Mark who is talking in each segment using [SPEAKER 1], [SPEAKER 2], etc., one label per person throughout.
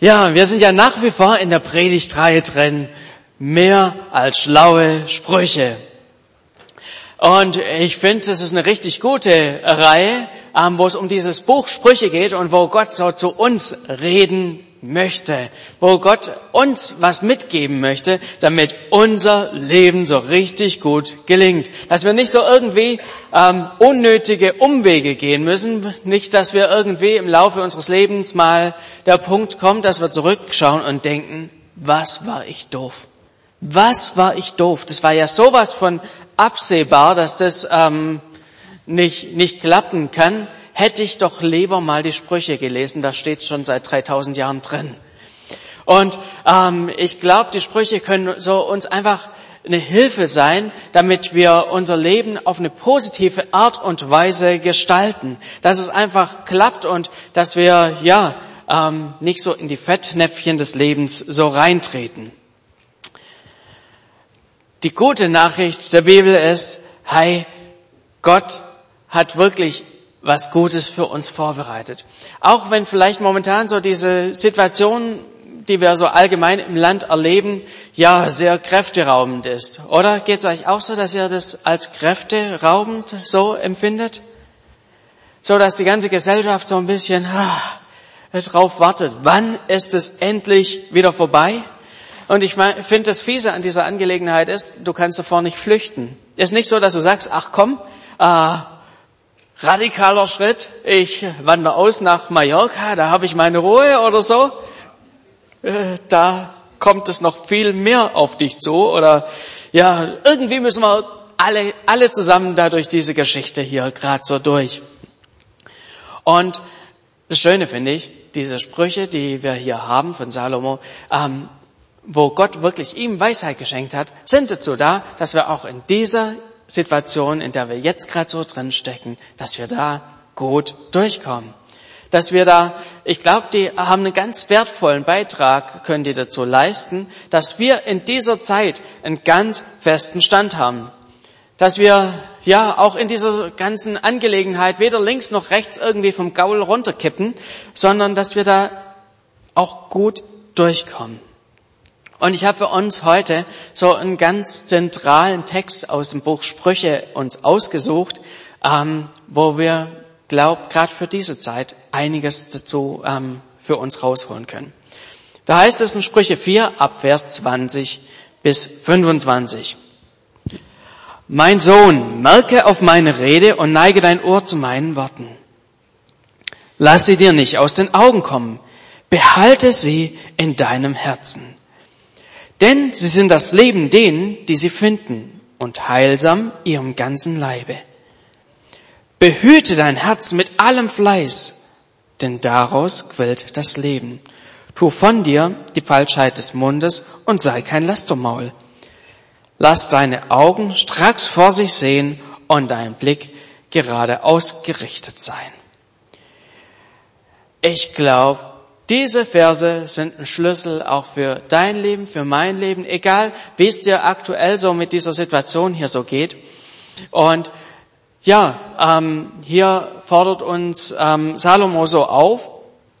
[SPEAKER 1] Ja, wir sind ja nach wie vor in der Predigtreihe drin. Mehr als schlaue Sprüche. Und ich finde, das ist eine richtig gute Reihe, ähm, wo es um dieses Buch Sprüche geht und wo Gott so zu uns reden möchte, wo Gott uns was mitgeben möchte, damit unser Leben so richtig gut gelingt. Dass wir nicht so irgendwie ähm, unnötige Umwege gehen müssen, nicht, dass wir irgendwie im Laufe unseres Lebens mal der Punkt kommt, dass wir zurückschauen und denken, was war ich doof? Was war ich doof? Das war ja sowas von absehbar, dass das ähm, nicht, nicht klappen kann hätte ich doch lieber mal die Sprüche gelesen, da steht schon seit 3000 Jahren drin. Und ähm, ich glaube, die Sprüche können so uns einfach eine Hilfe sein, damit wir unser Leben auf eine positive Art und Weise gestalten, dass es einfach klappt und dass wir ja ähm, nicht so in die Fettnäpfchen des Lebens so reintreten. Die gute Nachricht der Bibel ist, hey, Gott hat wirklich was Gutes für uns vorbereitet. Auch wenn vielleicht momentan so diese Situation, die wir so allgemein im Land erleben, ja sehr kräfteraubend ist. Oder geht es euch auch so, dass ihr das als kräfteraubend so empfindet? So dass die ganze Gesellschaft so ein bisschen ah, drauf wartet. Wann ist es endlich wieder vorbei? Und ich finde, das Fiese an dieser Angelegenheit ist, du kannst davor nicht flüchten. Ist nicht so, dass du sagst, ach komm, äh, radikaler Schritt, ich wandere aus nach Mallorca, da habe ich meine Ruhe oder so. Äh, da kommt es noch viel mehr auf dich zu oder ja, irgendwie müssen wir alle, alle zusammen da durch diese Geschichte hier gerade so durch. Und das Schöne finde ich, diese Sprüche, die wir hier haben von Salomo, ähm, wo Gott wirklich ihm Weisheit geschenkt hat, sind dazu da, dass wir auch in dieser Situation, in der wir jetzt gerade so drin stecken, dass wir da gut durchkommen. Dass wir da, ich glaube, die haben einen ganz wertvollen Beitrag, können die dazu leisten, dass wir in dieser Zeit einen ganz festen Stand haben. Dass wir ja auch in dieser ganzen Angelegenheit weder links noch rechts irgendwie vom Gaul runterkippen, sondern dass wir da auch gut durchkommen. Und ich habe für uns heute so einen ganz zentralen Text aus dem Buch Sprüche uns ausgesucht, ähm, wo wir, glaub, gerade für diese Zeit einiges dazu ähm, für uns rausholen können. Da heißt es in Sprüche 4 ab Vers 20 bis 25. Mein Sohn, merke auf meine Rede und neige dein Ohr zu meinen Worten. Lass sie dir nicht aus den Augen kommen. Behalte sie in deinem Herzen denn sie sind das Leben denen, die sie finden und heilsam ihrem ganzen Leibe. Behüte dein Herz mit allem Fleiß, denn daraus quillt das Leben. Tu von dir die Falschheit des Mundes und sei kein Lastermaul. Lass deine Augen stracks vor sich sehen und dein Blick geradeaus gerichtet sein. Ich glaube, diese Verse sind ein Schlüssel auch für dein Leben, für mein Leben, egal wie es dir aktuell so mit dieser Situation hier so geht. Und ja, ähm, hier fordert uns ähm, Salomo so auf,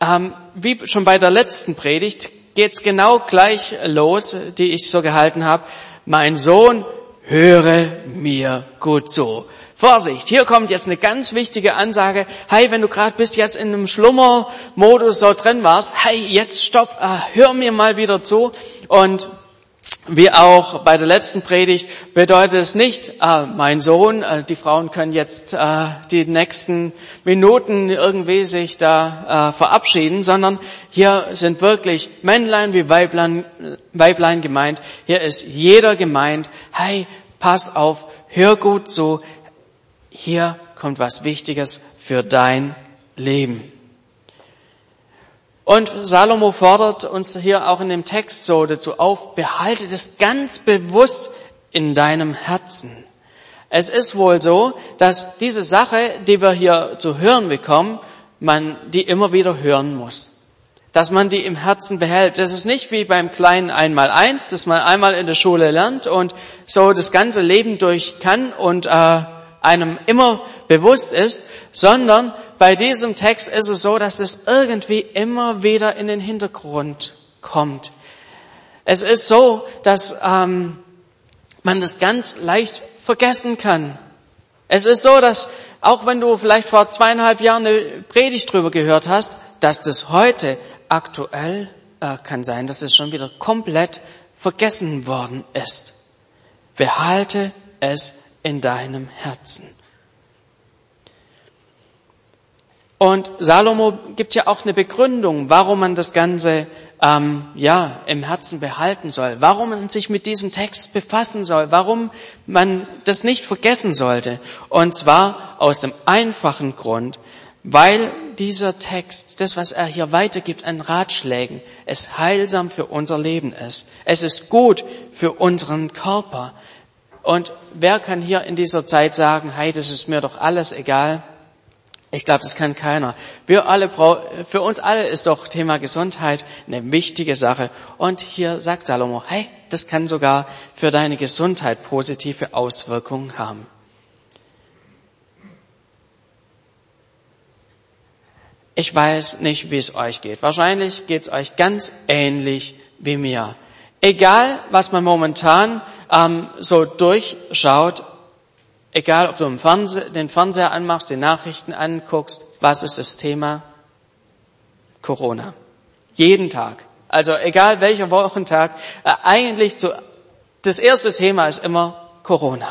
[SPEAKER 1] ähm, wie schon bei der letzten Predigt geht's genau gleich los, die ich so gehalten habe. Mein Sohn, höre mir gut zu. Vorsicht, hier kommt jetzt eine ganz wichtige Ansage. Hey, wenn du gerade bist jetzt in einem Schlummermodus so drin warst, hey, jetzt stopp, äh, hör mir mal wieder zu. Und wie auch bei der letzten Predigt bedeutet es nicht, äh, mein Sohn, äh, die Frauen können jetzt äh, die nächsten Minuten irgendwie sich da äh, verabschieden, sondern hier sind wirklich Männlein wie Weiblein, Weiblein gemeint. Hier ist jeder gemeint. Hey, pass auf, hör gut zu, hier kommt was Wichtiges für dein Leben. Und Salomo fordert uns hier auch in dem Text so dazu auf, behalte das ganz bewusst in deinem Herzen. Es ist wohl so, dass diese Sache, die wir hier zu hören bekommen, man die immer wieder hören muss. Dass man die im Herzen behält. Das ist nicht wie beim kleinen Einmaleins, das man einmal in der Schule lernt und so das ganze Leben durch kann und äh, einem immer bewusst ist, sondern bei diesem Text ist es so, dass es irgendwie immer wieder in den Hintergrund kommt. Es ist so, dass ähm, man das ganz leicht vergessen kann. Es ist so, dass auch wenn du vielleicht vor zweieinhalb Jahren eine Predigt drüber gehört hast, dass das heute aktuell äh, kann sein, dass es schon wieder komplett vergessen worden ist. Behalte es in deinem Herzen. Und Salomo gibt ja auch eine Begründung, warum man das Ganze ähm, ja im Herzen behalten soll, warum man sich mit diesem Text befassen soll, warum man das nicht vergessen sollte. Und zwar aus dem einfachen Grund, weil dieser Text, das, was er hier weitergibt an Ratschlägen, es heilsam für unser Leben ist. Es ist gut für unseren Körper. Und wer kann hier in dieser Zeit sagen, hey, das ist mir doch alles egal? Ich glaube, das kann keiner. Wir alle, für uns alle ist doch Thema Gesundheit eine wichtige Sache. Und hier sagt Salomo, hey, das kann sogar für deine Gesundheit positive Auswirkungen haben. Ich weiß nicht, wie es euch geht. Wahrscheinlich geht es euch ganz ähnlich wie mir. Egal, was man momentan ähm, so durchschaut, Egal, ob du den Fernseher anmachst, die Nachrichten anguckst, was ist das Thema? Corona. Jeden Tag. Also egal welcher Wochentag, äh, eigentlich zu, das erste Thema ist immer Corona.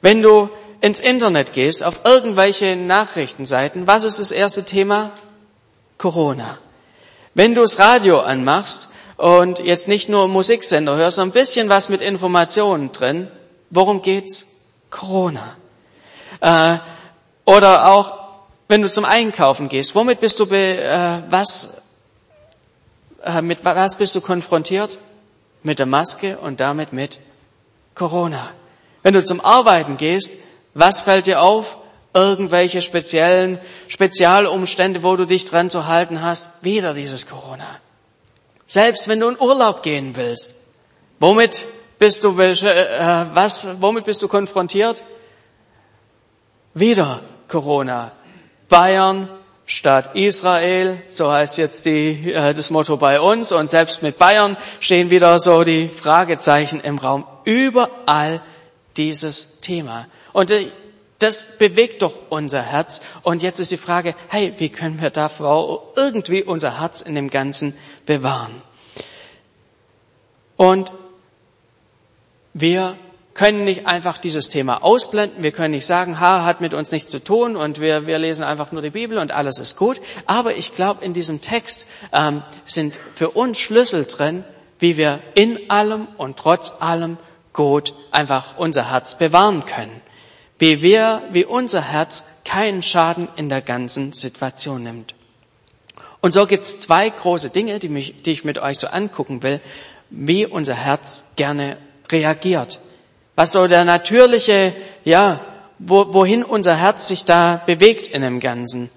[SPEAKER 1] Wenn du ins Internet gehst, auf irgendwelche Nachrichtenseiten, was ist das erste Thema? Corona. Wenn du das Radio anmachst und jetzt nicht nur Musiksender hörst, sondern ein bisschen was mit Informationen drin, worum geht's? Corona. Äh, oder auch, wenn du zum Einkaufen gehst, womit bist du, äh, was, äh, mit was bist du konfrontiert? Mit der Maske und damit mit Corona. Wenn du zum Arbeiten gehst, was fällt dir auf? Irgendwelche speziellen Spezialumstände, wo du dich dran zu halten hast? Wieder dieses Corona. Selbst wenn du in Urlaub gehen willst, womit bist du welche, äh, was, womit bist du konfrontiert? Wieder Corona. Bayern statt Israel, so heißt jetzt die, äh, das Motto bei uns. Und selbst mit Bayern stehen wieder so die Fragezeichen im Raum. Überall dieses Thema. Und äh, das bewegt doch unser Herz. Und jetzt ist die Frage, hey, wie können wir da irgendwie unser Herz in dem Ganzen bewahren? Und wir können nicht einfach dieses Thema ausblenden. Wir können nicht sagen, ha, hat mit uns nichts zu tun und wir, wir lesen einfach nur die Bibel und alles ist gut. Aber ich glaube, in diesem Text ähm, sind für uns Schlüssel drin, wie wir in allem und trotz allem gut einfach unser Herz bewahren können. Wie wir, wie unser Herz keinen Schaden in der ganzen Situation nimmt. Und so gibt's zwei große Dinge, die, mich, die ich mit euch so angucken will, wie unser Herz gerne reagiert. Was so der natürliche, ja, wo, wohin unser Herz sich da bewegt in dem Ganzen.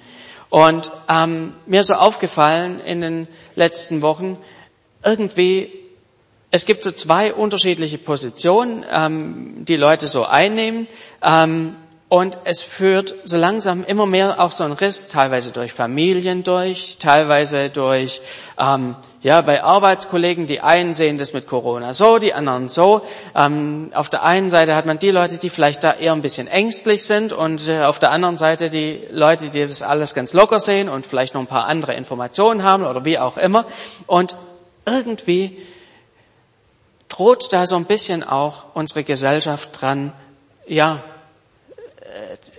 [SPEAKER 1] Und ähm, mir ist so aufgefallen in den letzten Wochen, irgendwie, es gibt so zwei unterschiedliche Positionen, ähm, die Leute so einnehmen. Ähm, und es führt so langsam immer mehr auch so ein Riss, teilweise durch Familien durch, teilweise durch, ähm, ja, bei Arbeitskollegen, die einen sehen das mit Corona so, die anderen so. Ähm, auf der einen Seite hat man die Leute, die vielleicht da eher ein bisschen ängstlich sind und äh, auf der anderen Seite die Leute, die das alles ganz locker sehen und vielleicht noch ein paar andere Informationen haben oder wie auch immer. Und irgendwie droht da so ein bisschen auch unsere Gesellschaft dran, ja,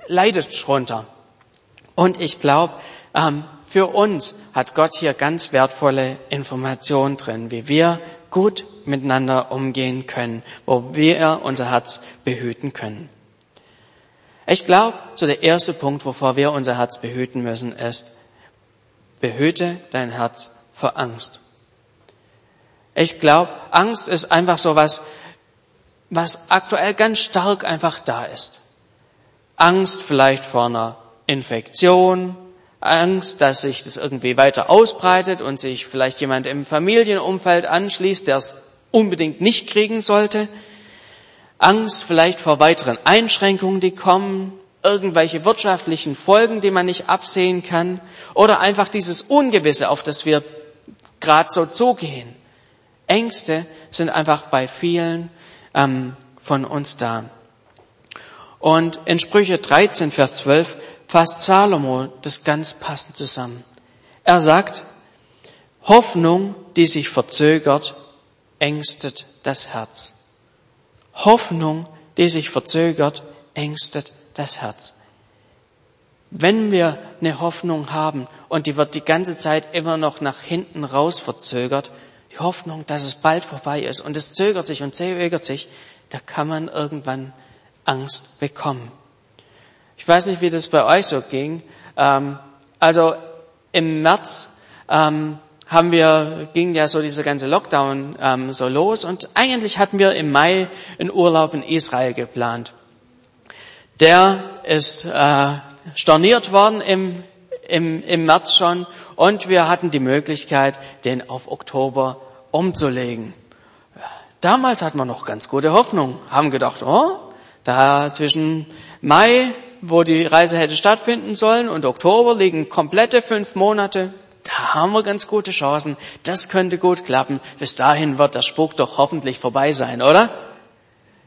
[SPEAKER 1] leidet drunter. Und ich glaube, ähm, für uns hat Gott hier ganz wertvolle Informationen drin, wie wir gut miteinander umgehen können, wo wir unser Herz behüten können. Ich glaube, so der erste Punkt, wovor wir unser Herz behüten müssen, ist, behüte dein Herz vor Angst. Ich glaube, Angst ist einfach so was, was aktuell ganz stark einfach da ist. Angst vielleicht vor einer Infektion, Angst, dass sich das irgendwie weiter ausbreitet und sich vielleicht jemand im Familienumfeld anschließt, der es unbedingt nicht kriegen sollte. Angst vielleicht vor weiteren Einschränkungen, die kommen, irgendwelche wirtschaftlichen Folgen, die man nicht absehen kann, oder einfach dieses Ungewisse, auf das wir gerade so zugehen. Ängste sind einfach bei vielen ähm, von uns da. Und in Sprüche 13, Vers 12 fasst Salomo das ganz passend zusammen. Er sagt, Hoffnung, die sich verzögert, ängstet das Herz. Hoffnung, die sich verzögert, ängstet das Herz. Wenn wir eine Hoffnung haben und die wird die ganze Zeit immer noch nach hinten raus verzögert, die Hoffnung, dass es bald vorbei ist und es zögert sich und zögert sich, da kann man irgendwann Angst bekommen. Ich weiß nicht, wie das bei euch so ging. Ähm, also im März ähm, haben wir, ging ja so dieser ganze Lockdown ähm, so los und eigentlich hatten wir im Mai einen Urlaub in Israel geplant. Der ist äh, storniert worden im, im, im März schon und wir hatten die Möglichkeit, den auf Oktober umzulegen. Damals hatten wir noch ganz gute Hoffnung, haben gedacht, oh, da zwischen Mai, wo die Reise hätte stattfinden sollen, und Oktober liegen komplette fünf Monate. Da haben wir ganz gute Chancen. Das könnte gut klappen. Bis dahin wird der Spuk doch hoffentlich vorbei sein, oder?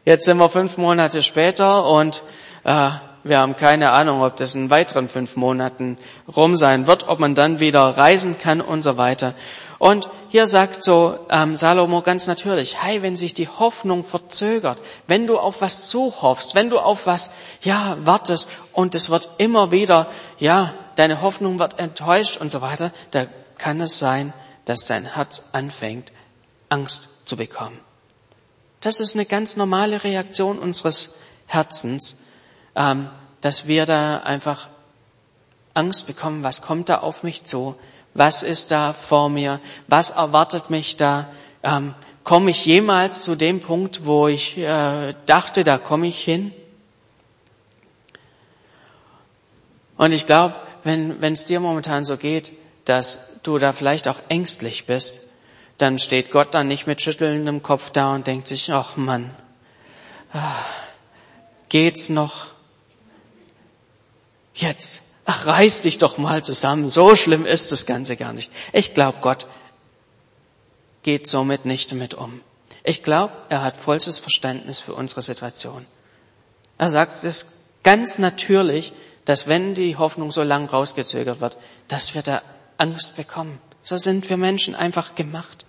[SPEAKER 1] Jetzt sind wir fünf Monate später und äh, wir haben keine Ahnung, ob das in weiteren fünf Monaten rum sein wird, ob man dann wieder reisen kann und so weiter. Und hier sagt so ähm, Salomo ganz natürlich, hey, wenn sich die Hoffnung verzögert, wenn du auf was zuhoffst, wenn du auf was, ja, wartest und es wird immer wieder, ja, deine Hoffnung wird enttäuscht und so weiter, da kann es sein, dass dein Herz anfängt, Angst zu bekommen. Das ist eine ganz normale Reaktion unseres Herzens, ähm, dass wir da einfach Angst bekommen, was kommt da auf mich zu, was ist da vor mir, was erwartet mich da, ähm, komme ich jemals zu dem Punkt, wo ich äh, dachte, da komme ich hin? Und ich glaube, wenn es dir momentan so geht, dass du da vielleicht auch ängstlich bist, dann steht Gott dann nicht mit schüttelndem Kopf da und denkt sich, ach Mann, ah, geht's noch? Jetzt, ach reiß dich doch mal zusammen, so schlimm ist das Ganze gar nicht. Ich glaube, Gott geht somit nicht damit um. Ich glaube, er hat vollstes Verständnis für unsere Situation. Er sagt es ganz natürlich, dass wenn die Hoffnung so lang rausgezögert wird, dass wir da Angst bekommen. So sind wir Menschen einfach gemacht.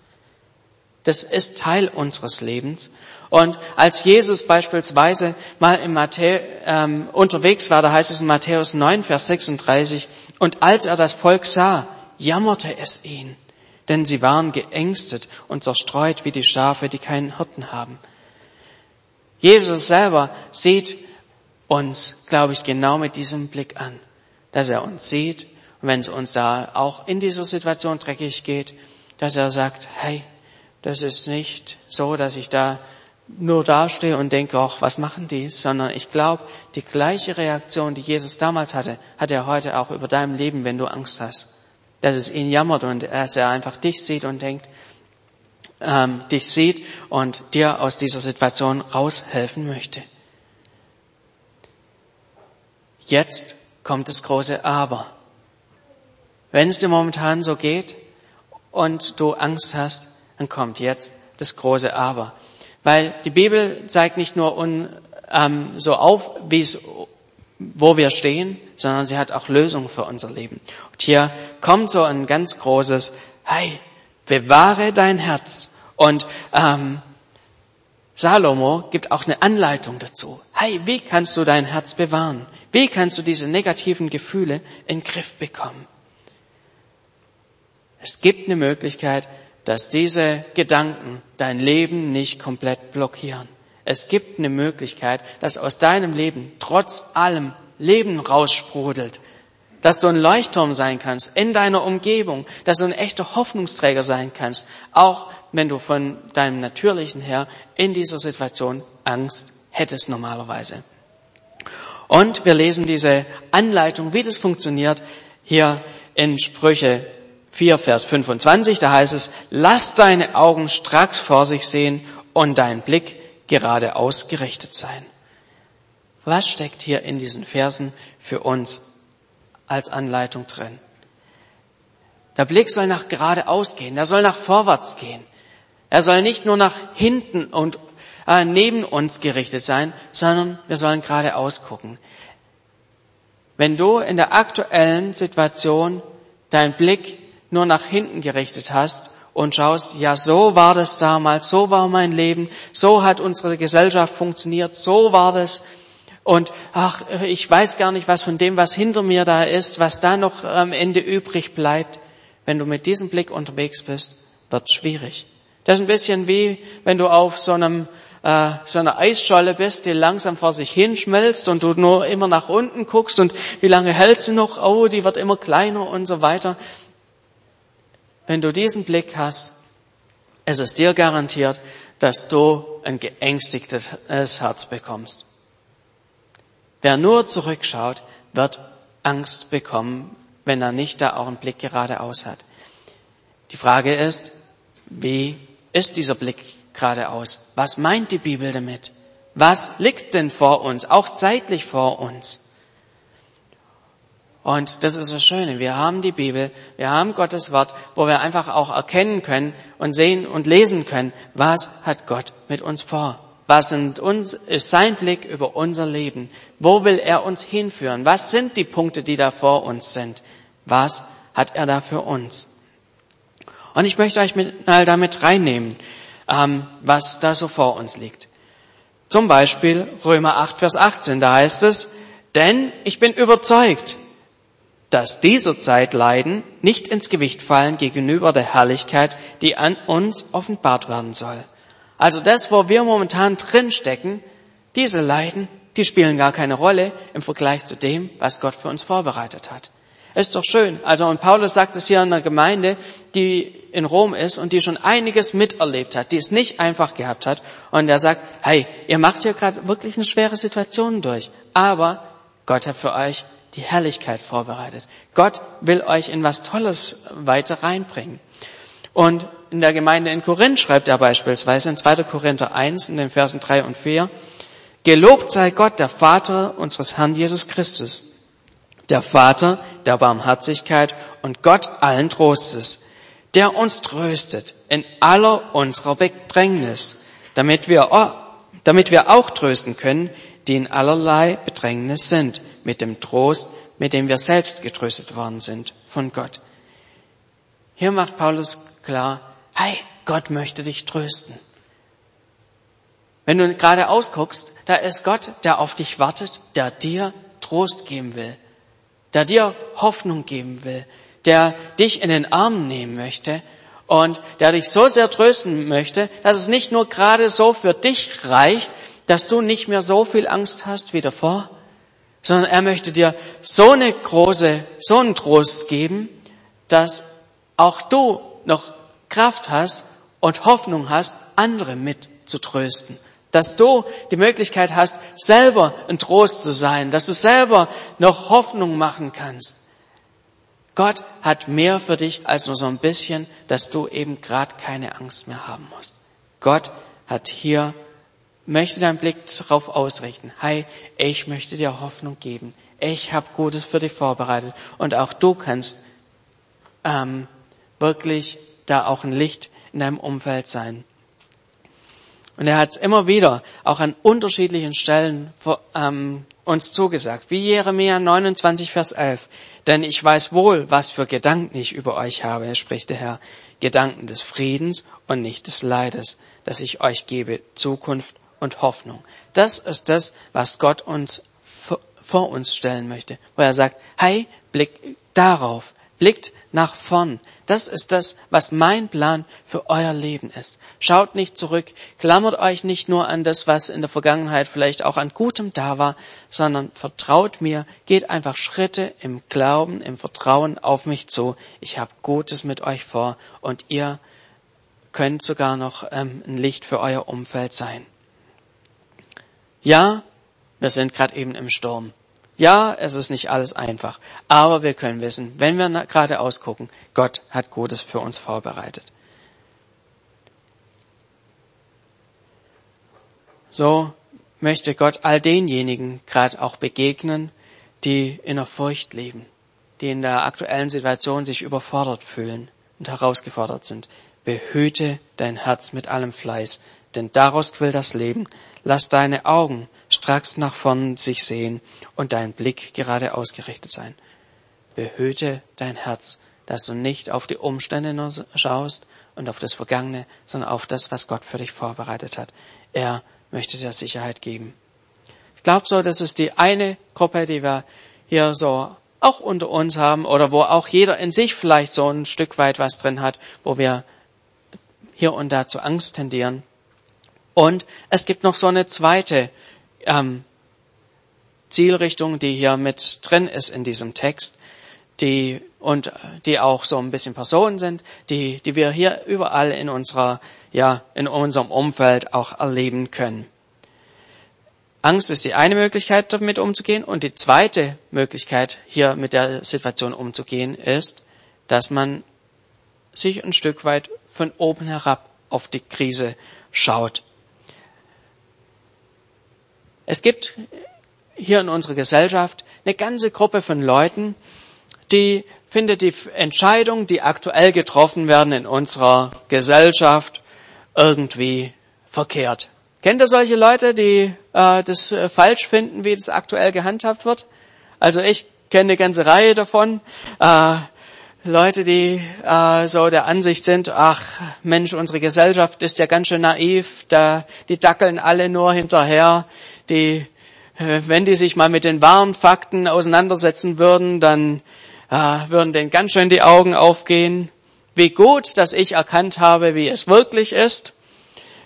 [SPEAKER 1] Das ist Teil unseres Lebens. Und als Jesus beispielsweise mal in Matthäus, ähm, unterwegs war, da heißt es in Matthäus 9, Vers 36, und als er das Volk sah, jammerte es ihn, denn sie waren geängstet und zerstreut wie die Schafe, die keinen Hirten haben. Jesus selber sieht uns, glaube ich, genau mit diesem Blick an, dass er uns sieht und wenn es uns da auch in dieser Situation dreckig geht, dass er sagt, hey, das ist nicht so, dass ich da nur dastehe und denke, ach, was machen die, sondern ich glaube, die gleiche Reaktion, die Jesus damals hatte, hat er heute auch über deinem Leben, wenn du Angst hast. Dass es ihn jammert und dass er einfach dich sieht und denkt, ähm, dich sieht und dir aus dieser Situation raushelfen möchte. Jetzt kommt das große Aber. Wenn es dir momentan so geht und du Angst hast, dann kommt jetzt das große Aber. Weil die Bibel zeigt nicht nur un, ähm, so auf, wie es, wo wir stehen, sondern sie hat auch Lösungen für unser Leben. Und hier kommt so ein ganz großes, hey, bewahre dein Herz. Und ähm, Salomo gibt auch eine Anleitung dazu. Hey, wie kannst du dein Herz bewahren? Wie kannst du diese negativen Gefühle in den Griff bekommen? Es gibt eine Möglichkeit, dass diese Gedanken dein Leben nicht komplett blockieren. Es gibt eine Möglichkeit, dass aus deinem Leben trotz allem Leben raussprudelt, dass du ein Leuchtturm sein kannst in deiner Umgebung, dass du ein echter Hoffnungsträger sein kannst, auch wenn du von deinem natürlichen her in dieser Situation Angst hättest normalerweise. Und wir lesen diese Anleitung, wie das funktioniert, hier in Sprüche 4, Vers 25. Da heißt es, lass deine Augen stracks vor sich sehen und dein Blick geradeaus gerichtet sein. Was steckt hier in diesen Versen für uns als Anleitung drin? Der Blick soll nach geradeaus gehen, er soll nach vorwärts gehen. Er soll nicht nur nach hinten und äh, neben uns gerichtet sein, sondern wir sollen geradeaus gucken. Wenn du in der aktuellen Situation deinen Blick nur nach hinten gerichtet hast und schaust, ja, so war das damals, so war mein Leben, so hat unsere Gesellschaft funktioniert, so war das. Und ach, ich weiß gar nicht, was von dem, was hinter mir da ist, was da noch am Ende übrig bleibt. Wenn du mit diesem Blick unterwegs bist, wird schwierig. Das ist ein bisschen wie, wenn du auf so einem äh, so einer Eisscholle bist, die langsam vor sich hinschmelzt und du nur immer nach unten guckst und wie lange hält sie noch? Oh, die wird immer kleiner und so weiter. Wenn du diesen Blick hast, es ist dir garantiert, dass du ein geängstigtes Herz bekommst. Wer nur zurückschaut, wird Angst bekommen, wenn er nicht da auch einen Blick geradeaus hat. Die Frage ist, wie ist dieser Blick geradeaus? Was meint die Bibel damit? Was liegt denn vor uns, auch zeitlich vor uns? Und das ist das Schöne. Wir haben die Bibel, wir haben Gottes Wort, wo wir einfach auch erkennen können und sehen und lesen können, was hat Gott mit uns vor? Was sind uns, ist sein Blick über unser Leben? Wo will er uns hinführen? Was sind die Punkte, die da vor uns sind? Was hat er da für uns? Und ich möchte euch mal damit reinnehmen, ähm, was da so vor uns liegt. Zum Beispiel Römer 8, Vers 18, da heißt es, denn ich bin überzeugt, dass dieser Zeitleiden nicht ins Gewicht fallen gegenüber der Herrlichkeit, die an uns offenbart werden soll. Also das, wo wir momentan drinstecken, diese Leiden, die spielen gar keine Rolle im Vergleich zu dem, was Gott für uns vorbereitet hat. Ist doch schön. Also, und Paulus sagt es hier in einer Gemeinde, die in Rom ist und die schon einiges miterlebt hat, die es nicht einfach gehabt hat. Und er sagt, hey, ihr macht hier gerade wirklich eine schwere Situation durch. Aber Gott hat für euch die Herrlichkeit vorbereitet. Gott will euch in was Tolles weiter reinbringen. Und in der Gemeinde in Korinth schreibt er beispielsweise in 2. Korinther 1 in den Versen 3 und 4, Gelobt sei Gott, der Vater unseres Herrn Jesus Christus, der Vater der Barmherzigkeit und Gott allen Trostes, der uns tröstet in aller unserer Bedrängnis, damit wir, damit wir auch trösten können, die in allerlei Bedrängnis sind, mit dem Trost, mit dem wir selbst getröstet worden sind von Gott. Hier macht Paulus klar, hey, Gott möchte dich trösten. Wenn du gerade ausguckst, da ist Gott, der auf dich wartet, der dir Trost geben will, der dir Hoffnung geben will, der dich in den Arm nehmen möchte und der dich so sehr trösten möchte, dass es nicht nur gerade so für dich reicht, dass du nicht mehr so viel Angst hast wie davor, sondern er möchte dir so eine große, so einen Trost geben, dass auch du noch Kraft hast und Hoffnung hast, andere mit zu trösten. Dass du die Möglichkeit hast, selber ein Trost zu sein, dass du selber noch Hoffnung machen kannst. Gott hat mehr für dich als nur so ein bisschen, dass du eben gerade keine Angst mehr haben musst. Gott hat hier möchte deinen Blick darauf ausrichten. Hey, ich möchte dir Hoffnung geben. Ich habe Gutes für dich vorbereitet. Und auch du kannst ähm, wirklich da auch ein Licht in deinem Umfeld sein. Und er hat es immer wieder, auch an unterschiedlichen Stellen ähm, uns zugesagt, wie Jeremia 29, Vers 11. Denn ich weiß wohl, was für Gedanken ich über euch habe, spricht der Herr. Gedanken des Friedens und nicht des Leides, dass ich euch gebe Zukunft und Hoffnung. Das ist das, was Gott uns vor uns stellen möchte, wo er sagt, hey, blickt darauf, blickt nach vorn. Das ist das, was mein Plan für euer Leben ist. Schaut nicht zurück, klammert euch nicht nur an das, was in der Vergangenheit vielleicht auch an Gutem da war, sondern vertraut mir, geht einfach Schritte im Glauben, im Vertrauen auf mich zu. Ich habe Gutes mit euch vor und ihr könnt sogar noch ähm, ein Licht für euer Umfeld sein. Ja, wir sind gerade eben im Sturm. Ja, es ist nicht alles einfach, aber wir können wissen, wenn wir gerade ausgucken, Gott hat Gutes für uns vorbereitet. So möchte Gott all denjenigen gerade auch begegnen, die in der Furcht leben, die in der aktuellen Situation sich überfordert fühlen und herausgefordert sind. Behüte dein Herz mit allem Fleiß, denn daraus quillt das Leben. Lass deine Augen stracks nach vorn sich sehen und dein Blick gerade ausgerichtet sein. Behüte dein Herz, dass du nicht auf die Umstände nur schaust und auf das Vergangene, sondern auf das, was Gott für dich vorbereitet hat. Er möchte dir Sicherheit geben. Ich glaube so, das ist die eine Gruppe, die wir hier so auch unter uns haben oder wo auch jeder in sich vielleicht so ein Stück weit was drin hat, wo wir hier und da zu Angst tendieren. Und es gibt noch so eine zweite ähm, Zielrichtung, die hier mit drin ist in diesem Text, die und die auch so ein bisschen Personen sind, die die wir hier überall in unserer ja in unserem Umfeld auch erleben können. Angst ist die eine Möglichkeit, damit umzugehen. Und die zweite Möglichkeit, hier mit der Situation umzugehen, ist, dass man sich ein Stück weit von oben herab auf die Krise schaut. Es gibt hier in unserer Gesellschaft eine ganze Gruppe von Leuten, die findet die Entscheidungen, die aktuell getroffen werden in unserer Gesellschaft, irgendwie verkehrt. Kennt ihr solche Leute, die äh, das äh, falsch finden, wie das aktuell gehandhabt wird? Also ich kenne eine ganze Reihe davon. Äh, Leute, die äh, so der Ansicht sind, ach Mensch, unsere Gesellschaft ist ja ganz schön naiv, da, die dackeln alle nur hinterher, die, äh, wenn die sich mal mit den wahren Fakten auseinandersetzen würden, dann äh, würden denen ganz schön die Augen aufgehen. Wie gut, dass ich erkannt habe, wie es wirklich ist.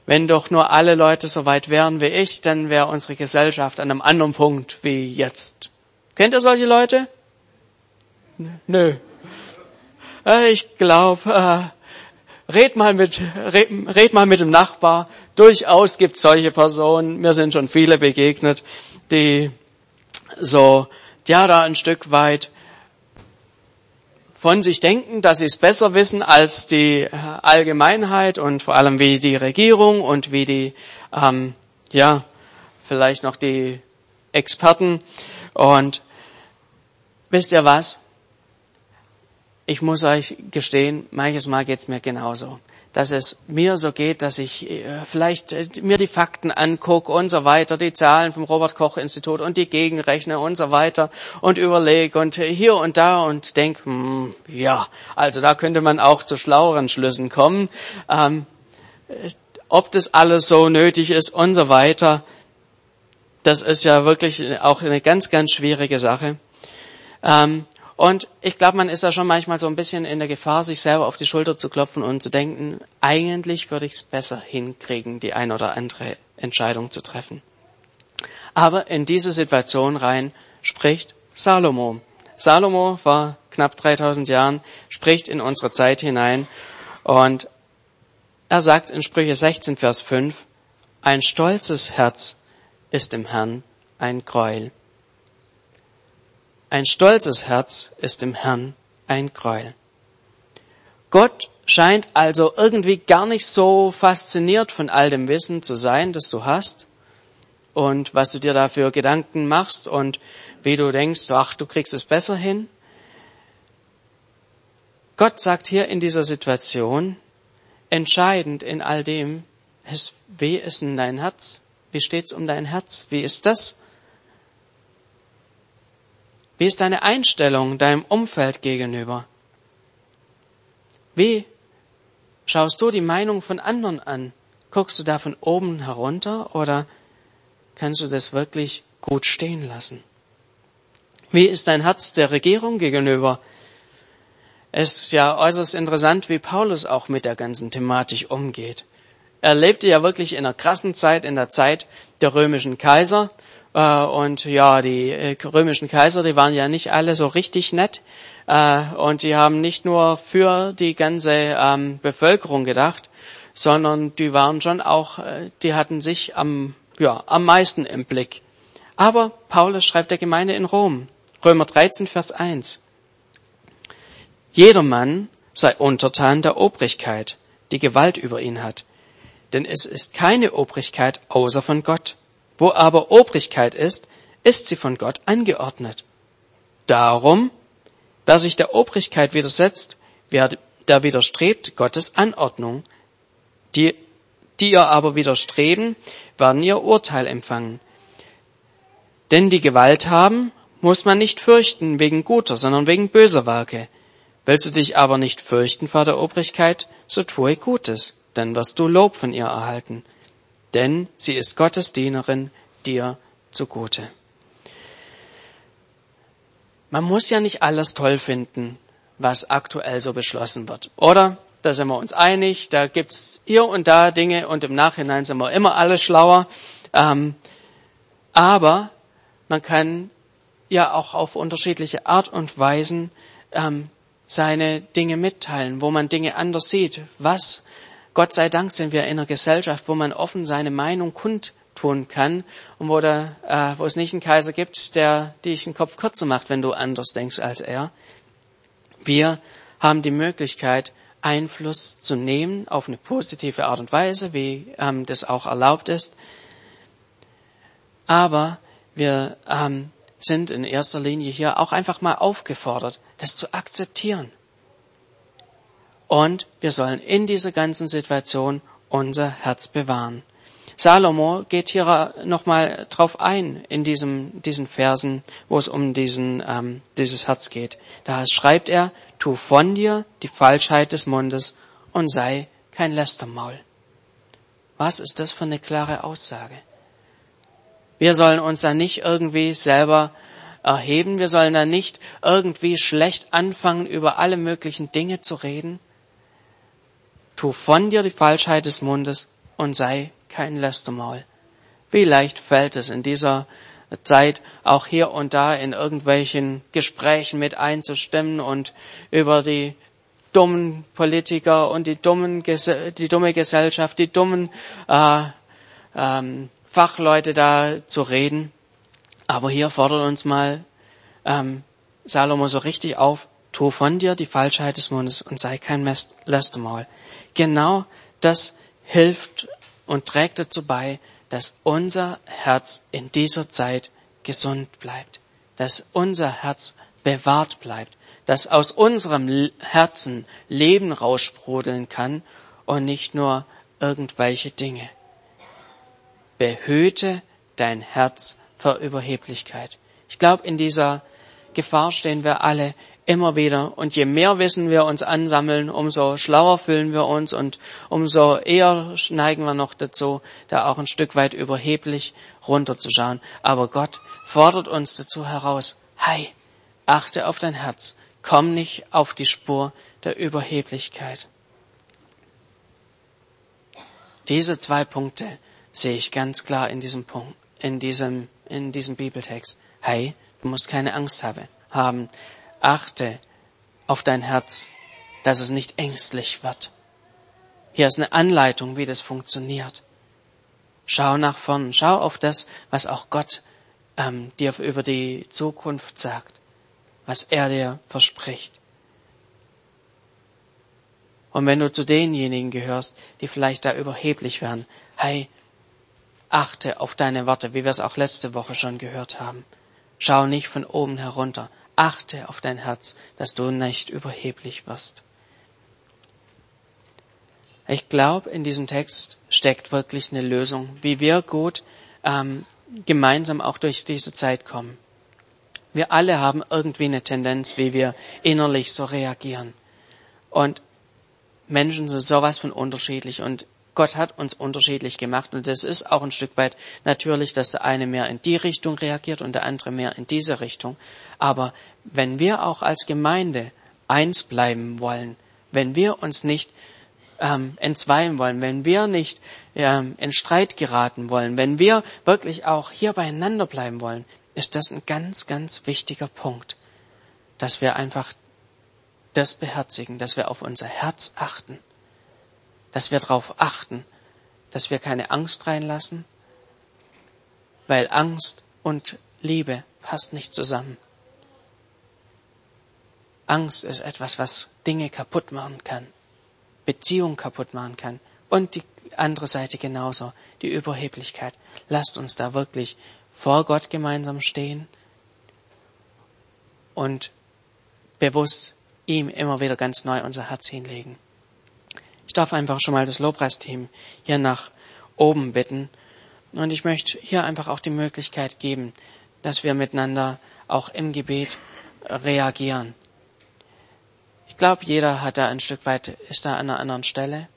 [SPEAKER 1] Wenn doch nur alle Leute so weit wären wie ich, dann wäre unsere Gesellschaft an einem anderen Punkt wie jetzt. Kennt ihr solche Leute? Nö. Äh, ich glaube, äh, red mal mit, red, red mal mit dem Nachbar. Durchaus gibt es solche Personen. Mir sind schon viele begegnet, die so, ja, da ein Stück weit von sich denken, dass sie es besser wissen als die äh, Allgemeinheit und vor allem wie die Regierung und wie die, ähm, ja, vielleicht noch die Experten. Und wisst ihr was? Ich muss euch gestehen, manches Mal geht's mir genauso dass es mir so geht, dass ich äh, vielleicht äh, mir die Fakten angucke und so weiter, die Zahlen vom Robert Koch Institut und die gegenrechne und so weiter und überlege und hier und da und denke, hm, ja, also da könnte man auch zu schlaueren Schlüssen kommen, ähm, ob das alles so nötig ist und so weiter. Das ist ja wirklich auch eine ganz, ganz schwierige Sache. Ähm, und ich glaube, man ist da schon manchmal so ein bisschen in der Gefahr, sich selber auf die Schulter zu klopfen und zu denken, eigentlich würde ich es besser hinkriegen, die ein oder andere Entscheidung zu treffen. Aber in diese Situation rein spricht Salomo. Salomo vor knapp 3000 Jahren spricht in unsere Zeit hinein und er sagt in Sprüche 16, Vers 5, ein stolzes Herz ist im Herrn ein Gräuel. Ein stolzes Herz ist dem Herrn ein Gräuel. Gott scheint also irgendwie gar nicht so fasziniert von all dem Wissen zu sein, das du hast und was du dir dafür Gedanken machst und wie du denkst, ach, du kriegst es besser hin. Gott sagt hier in dieser Situation, entscheidend in all dem, ist, wie ist denn dein Herz? Wie steht's um dein Herz? Wie ist das? Wie ist deine Einstellung deinem Umfeld gegenüber? Wie schaust du die Meinung von anderen an? Guckst du da von oben herunter oder kannst du das wirklich gut stehen lassen? Wie ist dein Herz der Regierung gegenüber? Es ist ja äußerst interessant, wie Paulus auch mit der ganzen Thematik umgeht. Er lebte ja wirklich in einer krassen Zeit, in der Zeit der römischen Kaiser. Äh, und ja, die äh, römischen Kaiser, die waren ja nicht alle so richtig nett. Äh, und die haben nicht nur für die ganze ähm, Bevölkerung gedacht, sondern die waren schon auch, die hatten sich am, ja, am meisten im Blick. Aber Paulus schreibt der Gemeinde in Rom, Römer 13, Vers 1. Jedermann sei untertan der Obrigkeit, die Gewalt über ihn hat. Denn es ist keine Obrigkeit außer von Gott Wo aber Obrigkeit ist, ist sie von Gott angeordnet. Darum, wer sich der Obrigkeit widersetzt, wer, der widerstrebt Gottes Anordnung. Die, die ihr aber widerstreben, werden ihr Urteil empfangen. Denn die Gewalt haben, muss man nicht fürchten wegen guter, sondern wegen böser Werke. Willst du dich aber nicht fürchten vor der Obrigkeit, so tue Gutes, dann wirst du Lob von ihr erhalten. Denn sie ist Gottes Dienerin dir zugute. Man muss ja nicht alles toll finden, was aktuell so beschlossen wird. Oder? Da sind wir uns einig. Da gibt's hier und da Dinge und im Nachhinein sind wir immer alle schlauer. Ähm, aber man kann ja auch auf unterschiedliche Art und Weisen ähm, seine Dinge mitteilen, wo man Dinge anders sieht. Was? Gott sei Dank sind wir in einer Gesellschaft, wo man offen seine Meinung kundtun kann und wo, da, äh, wo es nicht einen Kaiser gibt, der dich den Kopf kürzer macht, wenn du anders denkst als er. Wir haben die Möglichkeit, Einfluss zu nehmen auf eine positive Art und Weise, wie ähm, das auch erlaubt ist. Aber wir ähm, sind in erster Linie hier auch einfach mal aufgefordert, das zu akzeptieren. Und wir sollen in dieser ganzen Situation unser Herz bewahren. Salomo geht hier nochmal drauf ein in diesem, diesen Versen, wo es um diesen, ähm, dieses Herz geht. Da schreibt er, tu von dir die Falschheit des Mundes und sei kein Lästermaul. Was ist das für eine klare Aussage? Wir sollen uns da nicht irgendwie selber erheben. Wir sollen da nicht irgendwie schlecht anfangen, über alle möglichen Dinge zu reden. Tu von dir die Falschheit des Mundes und sei kein Lästermaul. Wie leicht fällt es in dieser Zeit auch hier und da in irgendwelchen Gesprächen mit einzustimmen und über die dummen Politiker und die dummen die dumme Gesellschaft, die dummen äh, ähm, Fachleute da zu reden. Aber hier fordert uns mal ähm, Salomo so richtig auf, tu von dir die Falschheit des Mundes und sei kein Lästermaul. Genau das hilft und trägt dazu bei, dass unser Herz in dieser Zeit gesund bleibt, dass unser Herz bewahrt bleibt, dass aus unserem Herzen Leben raussprudeln kann und nicht nur irgendwelche Dinge. Behüte dein Herz vor Überheblichkeit. Ich glaube, in dieser Gefahr stehen wir alle immer wieder. Und je mehr Wissen wir uns ansammeln, umso schlauer fühlen wir uns und umso eher neigen wir noch dazu, da auch ein Stück weit überheblich runterzuschauen. Aber Gott fordert uns dazu heraus, hey, achte auf dein Herz, komm nicht auf die Spur der Überheblichkeit. Diese zwei Punkte sehe ich ganz klar in diesem Punkt, in diesem, in diesem Bibeltext. Hey, du musst keine Angst haben. Achte auf dein Herz, dass es nicht ängstlich wird. Hier ist eine Anleitung, wie das funktioniert. Schau nach vorn, schau auf das, was auch Gott ähm, dir über die Zukunft sagt, was er dir verspricht. Und wenn du zu denjenigen gehörst, die vielleicht da überheblich werden, hey, Achte auf deine Worte, wie wir es auch letzte Woche schon gehört haben. Schau nicht von oben herunter. Achte auf dein Herz, dass du nicht überheblich wirst. Ich glaube, in diesem Text steckt wirklich eine Lösung, wie wir gut ähm, gemeinsam auch durch diese Zeit kommen. Wir alle haben irgendwie eine Tendenz, wie wir innerlich so reagieren. Und Menschen sind sowas von unterschiedlich. Und Gott hat uns unterschiedlich gemacht und es ist auch ein Stück weit natürlich, dass der eine mehr in die Richtung reagiert und der andere mehr in diese Richtung. Aber wenn wir auch als Gemeinde eins bleiben wollen, wenn wir uns nicht ähm, entzweien wollen, wenn wir nicht ähm, in Streit geraten wollen, wenn wir wirklich auch hier beieinander bleiben wollen, ist das ein ganz, ganz wichtiger Punkt, dass wir einfach das beherzigen, dass wir auf unser Herz achten dass wir darauf achten, dass wir keine Angst reinlassen, weil Angst und Liebe passt nicht zusammen. Angst ist etwas, was Dinge kaputt machen kann, Beziehungen kaputt machen kann und die andere Seite genauso, die Überheblichkeit. lasst uns da wirklich vor Gott gemeinsam stehen und bewusst ihm immer wieder ganz neu unser Herz hinlegen. Ich darf einfach schon mal das Lobpreisteam hier nach oben bitten und ich möchte hier einfach auch die Möglichkeit geben, dass wir miteinander auch im Gebet reagieren. Ich glaube, jeder hat da ein Stück weit, ist da an einer anderen Stelle.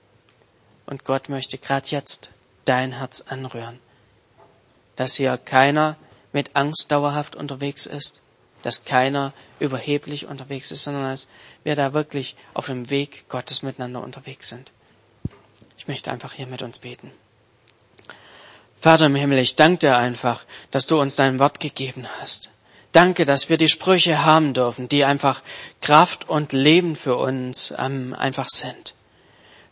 [SPEAKER 1] Und Gott möchte gerade jetzt dein Herz anrühren. Dass hier keiner mit Angst dauerhaft unterwegs ist, dass keiner überheblich unterwegs ist, sondern dass wir da wirklich auf dem Weg Gottes miteinander unterwegs sind. Ich möchte einfach hier mit uns beten. Vater im Himmel, ich danke dir einfach, dass du uns dein Wort gegeben hast. Danke, dass wir die Sprüche haben dürfen, die einfach Kraft und Leben für uns ähm, einfach sind.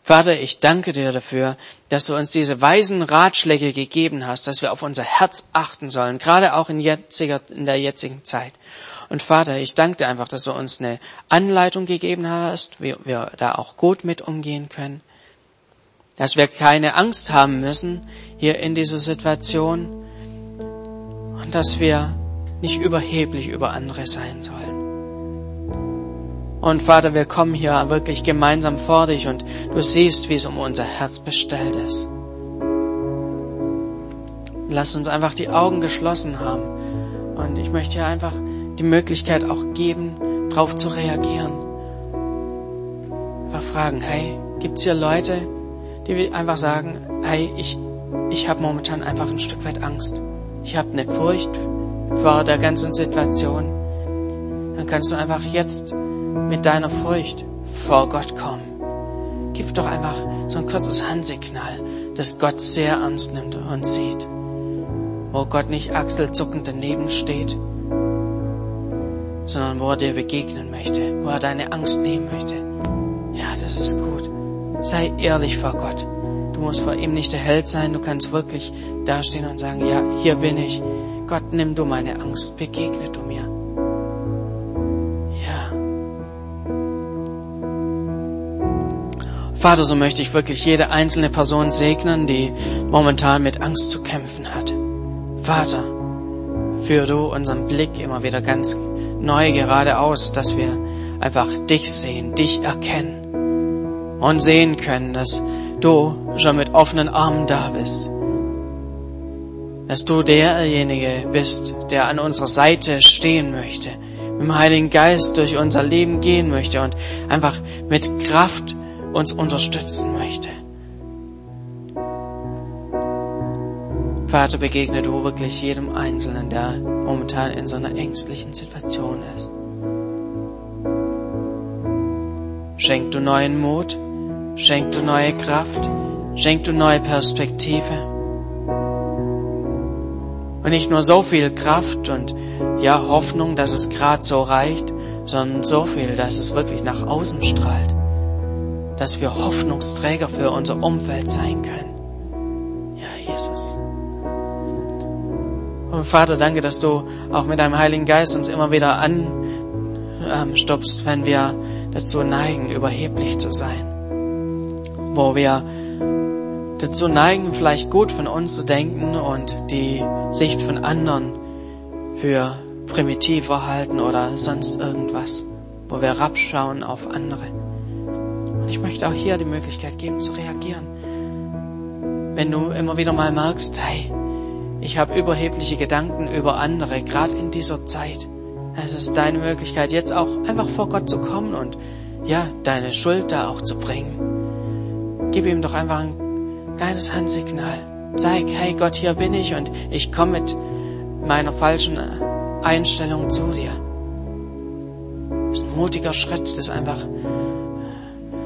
[SPEAKER 1] Vater, ich danke dir dafür, dass du uns diese weisen Ratschläge gegeben hast, dass wir auf unser Herz achten sollen, gerade auch in, jetziger, in der jetzigen Zeit. Und Vater, ich danke dir einfach, dass du uns eine Anleitung gegeben hast, wie wir da auch gut mit umgehen können, dass wir keine Angst haben müssen hier in dieser Situation und dass wir nicht überheblich über andere sein sollen. Und Vater, wir kommen hier wirklich gemeinsam vor dich und du siehst, wie es um unser Herz bestellt ist. Lass uns einfach die Augen geschlossen haben. Und ich möchte hier einfach die Möglichkeit auch geben, darauf zu reagieren. Einfach fragen, hey, gibt's hier Leute, die einfach sagen, hey, ich, ich habe momentan einfach ein Stück weit Angst. Ich habe eine Furcht vor der ganzen Situation, dann kannst du einfach jetzt mit deiner Furcht vor Gott kommen. Gib doch einfach so ein kurzes Handsignal, das Gott sehr ernst nimmt und sieht. Wo Gott nicht achselzuckend daneben steht, sondern wo er dir begegnen möchte, wo er deine Angst nehmen möchte. Ja, das ist gut. Sei ehrlich vor Gott. Du musst vor ihm nicht der Held sein, du kannst wirklich dastehen und sagen, ja, hier bin ich. Gott, nimm du meine Angst, begegne du mir. Vater, so möchte ich wirklich jede einzelne Person segnen, die momentan mit Angst zu kämpfen hat. Vater, führ du unseren Blick immer wieder ganz neu geradeaus, dass wir einfach dich sehen, dich erkennen und sehen können, dass du schon mit offenen Armen da bist dass du derjenige bist, der an unserer Seite stehen möchte, mit dem Heiligen Geist durch unser Leben gehen möchte und einfach mit Kraft uns unterstützen möchte. Vater, begegne du wirklich jedem Einzelnen, der momentan in so einer ängstlichen Situation ist. Schenk du neuen Mut, schenk du neue Kraft, schenk du neue Perspektive. Und nicht nur so viel Kraft und ja Hoffnung, dass es gerade so reicht, sondern so viel, dass es wirklich nach außen strahlt. Dass wir Hoffnungsträger für unser Umfeld sein können. Ja, Jesus. Und Vater, danke, dass du auch mit deinem Heiligen Geist uns immer wieder anstupst, wenn wir dazu neigen, überheblich zu sein. Wo wir dazu neigen, vielleicht gut von uns zu denken und die Sicht von anderen für primitiv halten oder sonst irgendwas, wo wir rabschauen auf andere. Ich möchte auch hier die Möglichkeit geben zu reagieren. Wenn du immer wieder mal merkst, hey, ich habe überhebliche Gedanken über andere, gerade in dieser Zeit. Es ist deine Möglichkeit, jetzt auch einfach vor Gott zu kommen und ja, deine Schuld da auch zu bringen. Gib ihm doch einfach ein kleines Handsignal. Zeig, hey Gott, hier bin ich und ich komme mit meiner falschen Einstellung zu dir. Das ist ein mutiger Schritt, das einfach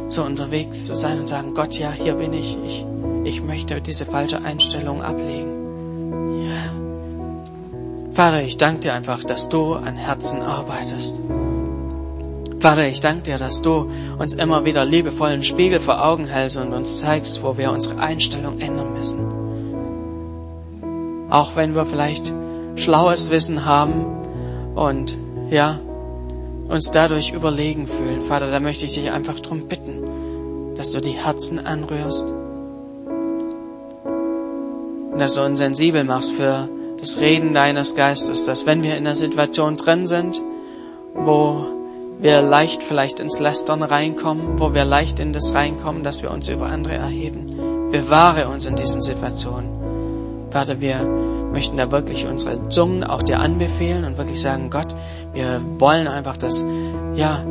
[SPEAKER 1] so unterwegs zu sein und sagen, Gott, ja, hier bin ich. Ich, ich möchte diese falsche Einstellung ablegen. Ja. Vater, ich danke dir einfach, dass du an Herzen arbeitest. Vater, ich danke dir, dass du uns immer wieder liebevollen Spiegel vor Augen hältst und uns zeigst, wo wir unsere Einstellung ändern müssen. Auch wenn wir vielleicht schlaues Wissen haben und ja, uns dadurch überlegen fühlen. Vater, da möchte ich dich einfach drum bitten, dass du die Herzen anrührst. Und dass du uns sensibel machst für das Reden deines Geistes, dass wenn wir in einer Situation drin sind, wo wir leicht vielleicht ins Lästern reinkommen, wo wir leicht in das reinkommen, dass wir uns über andere erheben. Bewahre uns in diesen Situationen. Vater, wir möchten da wirklich unsere Zungen auch dir anbefehlen und wirklich sagen, Gott, wir wollen einfach, dass, ja,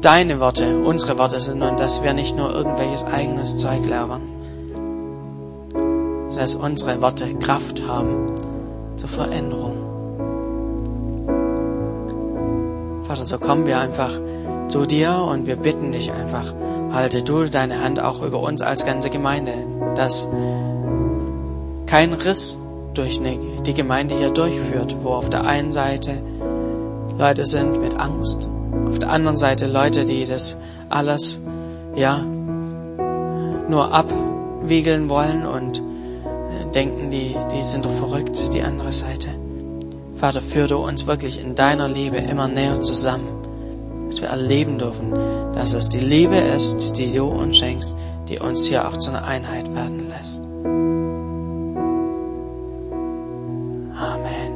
[SPEAKER 1] deine Worte unsere Worte sind und dass wir nicht nur irgendwelches eigenes Zeug labern. Dass unsere Worte Kraft haben zur Veränderung. Vater, so kommen wir einfach zu dir und wir bitten dich einfach, halte du deine Hand auch über uns als ganze Gemeinde, dass kein Riss durch die Gemeinde hier durchführt, wo auf der einen Seite Leute sind mit Angst, auf der anderen Seite Leute, die das alles, ja, nur abwiegeln wollen und denken, die, die sind doch verrückt, die andere Seite. Vater, führe du uns wirklich in deiner Liebe immer näher zusammen, dass wir erleben dürfen, dass es die Liebe ist, die du uns schenkst, die uns hier auch zu einer Einheit werden lässt. Amen.